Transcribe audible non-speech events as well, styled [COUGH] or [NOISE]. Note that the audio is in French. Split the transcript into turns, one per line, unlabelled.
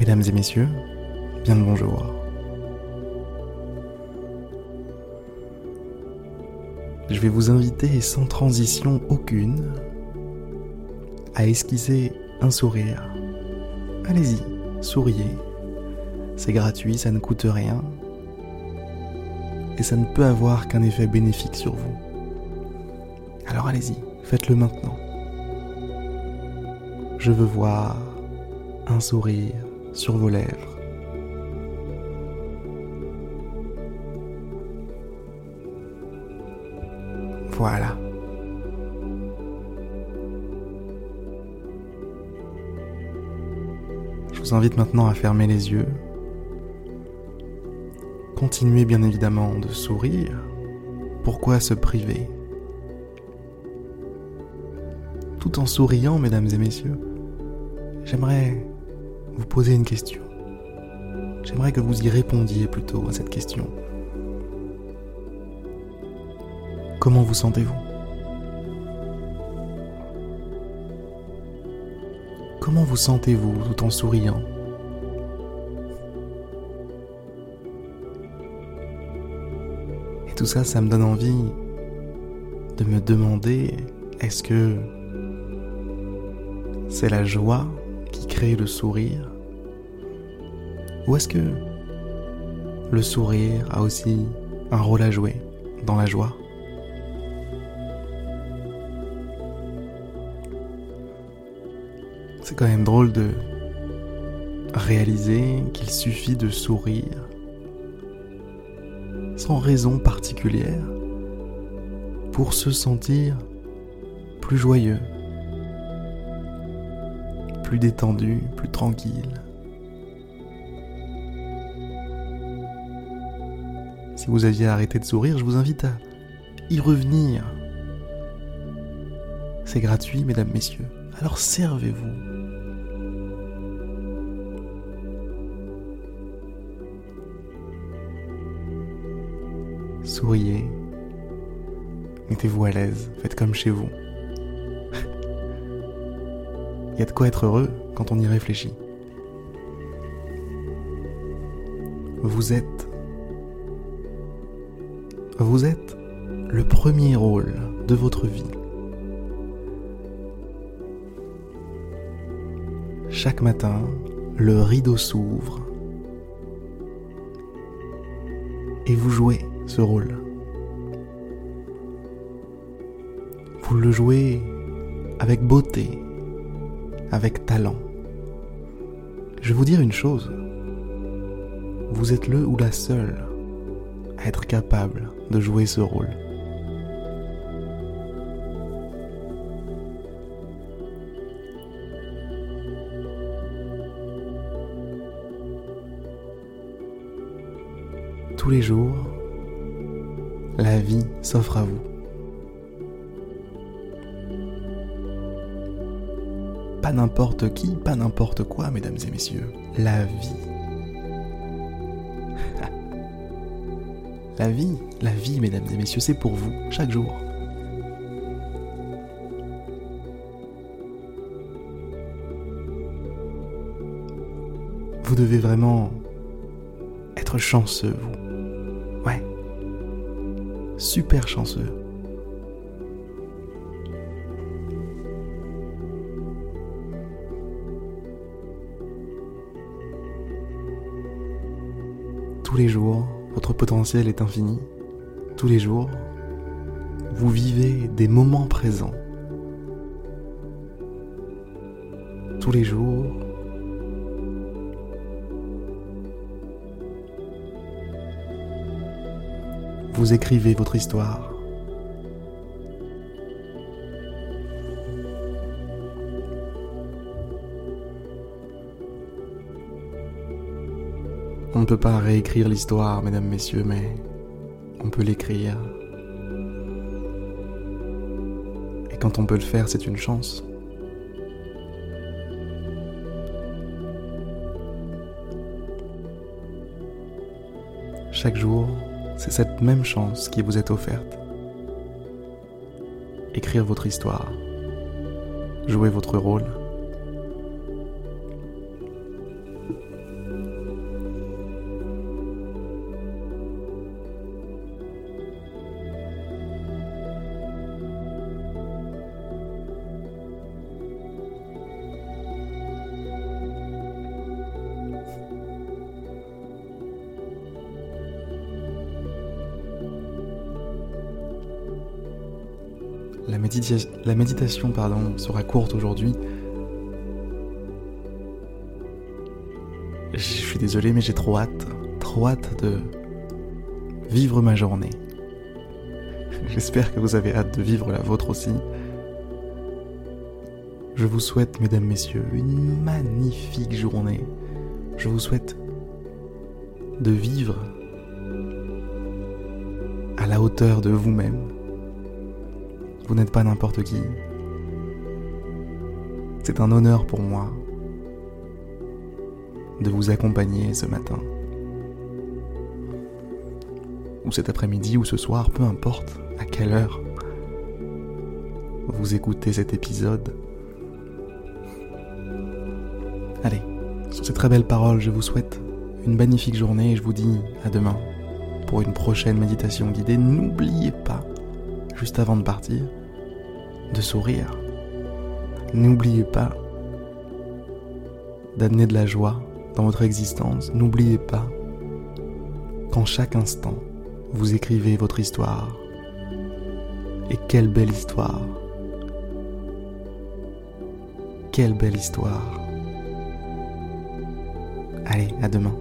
Mesdames et messieurs, bien le bonjour. Je vais vous inviter sans transition aucune à esquisser un sourire. Allez-y, souriez. C'est gratuit, ça ne coûte rien. Et ça ne peut avoir qu'un effet bénéfique sur vous. Alors allez-y, faites-le maintenant. Je veux voir un sourire sur vos lèvres. Voilà. Je vous invite maintenant à fermer les yeux. Continuez bien évidemment de sourire. Pourquoi se priver? Tout en souriant, mesdames et messieurs, j'aimerais vous poser une question. J'aimerais que vous y répondiez plutôt à cette question. Comment vous sentez-vous? Comment vous sentez-vous tout en souriant? Et tout ça, ça me donne envie de me demander, est-ce que c'est la joie qui crée le sourire? Ou est-ce que le sourire a aussi un rôle à jouer dans la joie? C'est quand même drôle de réaliser qu'il suffit de sourire sans raison particulière pour se sentir plus joyeux, plus détendu, plus tranquille. Si vous aviez arrêté de sourire, je vous invite à y revenir. C'est gratuit, mesdames, messieurs. Alors servez-vous. souriez, mettez-vous à l'aise, faites comme chez vous. [LAUGHS] Il y a de quoi être heureux quand on y réfléchit. Vous êtes... Vous êtes le premier rôle de votre vie. Chaque matin, le rideau s'ouvre et vous jouez ce rôle. Vous le jouez avec beauté, avec talent. Je vais vous dire une chose. Vous êtes le ou la seule être capable de jouer ce rôle. Tous les jours, la vie s'offre à vous. Pas n'importe qui, pas n'importe quoi, mesdames et messieurs. La vie. La vie, la vie, mesdames et messieurs, c'est pour vous, chaque jour. Vous devez vraiment être chanceux, vous. Ouais super chanceux. Tous les jours, votre potentiel est infini. Tous les jours, vous vivez des moments présents. Tous les jours, vous écrivez votre histoire. On ne peut pas réécrire l'histoire, mesdames, messieurs, mais on peut l'écrire. Et quand on peut le faire, c'est une chance. Chaque jour, c'est cette même chance qui vous est offerte. Écrire votre histoire, jouer votre rôle. La, méditation sera courte aujourd'hui. Je suis désolé, mais j'ai trop hâte, trop hâte de vivre ma journée. J'espère que vous avez hâte de vivre la vôtre aussi. Je vous souhaite, mesdames, messieurs, une magnifique journée. Je vous souhaite de vivre à la hauteur de vous-même. Vous, n'êtes pas n'importe qui. C'est un honneur pour moi de vous accompagner ce matin. Ou cet après-midi ou ce soir, peu importe à quelle heure vous écoutez cet épisode. Allez, sur ces très belles paroles, je vous souhaite une magnifique journée et je vous dis à demain pour une prochaine méditation guidée. N'oubliez pas, juste avant de partir, de sourire. N'oubliez pas d'amener de la joie dans votre existence. N'oubliez pas qu'en chaque instant, vous écrivez votre histoire. Et quelle belle histoire. Quelle belle histoire. Allez, à demain.